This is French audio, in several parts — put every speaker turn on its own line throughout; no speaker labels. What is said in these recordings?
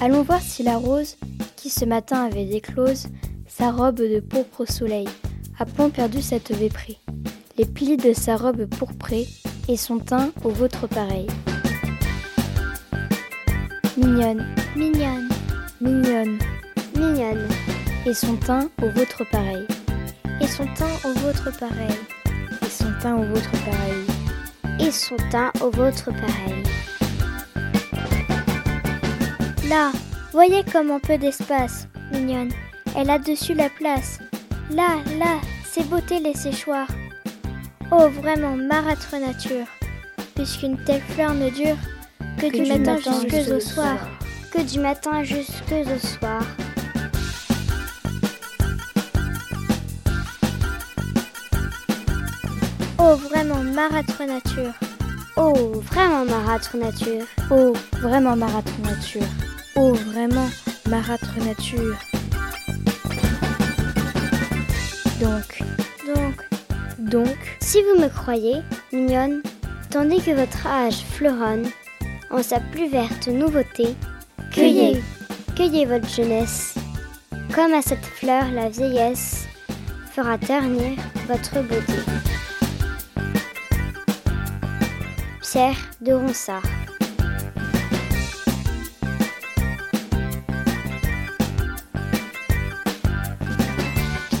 Allons voir si la rose, qui ce matin avait déclose sa robe de pourpre au soleil, a point perdu cette véprée. Les plis de sa robe pourprée et son teint au vôtre pareil. Mignonne,
mignonne,
mignonne,
mignonne,
et son teint au vôtre pareil.
et son teint au vôtre pareil,
Et son teint au vôtre pareil.
et son teint au vôtre pareil. Là, voyez comme en peu d'espace, mignonne, elle a dessus la place. Là, là, ses beautés les séchoirs. Oh, vraiment, marâtre nature, puisqu'une telle fleur ne dure que, du, matin, jusqu'au soir, que du matin jusqu'au soir. Oh, vraiment, marâtre nature. Oh, vraiment, marâtre nature.
Oh, vraiment marâtre nature. Oh, vraiment marâtre nature. Donc,
Donc,
donc,
si vous me croyez, mignonne, tandis que votre âge fleuronne en sa plus verte nouveauté, cueillez, cueillez votre jeunesse. Comme à cette fleur, la vieillesse fera ternir votre beauté. Pierre de Ronsard.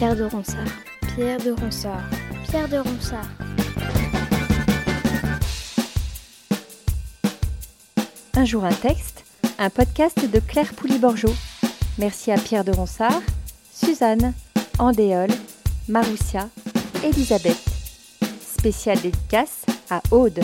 Pierre de Ronsard. Pierre de Ronsard.
Pierre de Ronsard.
Un jour un texte, un podcast de Claire Pouly-Borgeot. Merci à Pierre de Ronsard, Suzanne, Andéole, Maroussia, Elisabeth. Spéciale dédicace à Aude.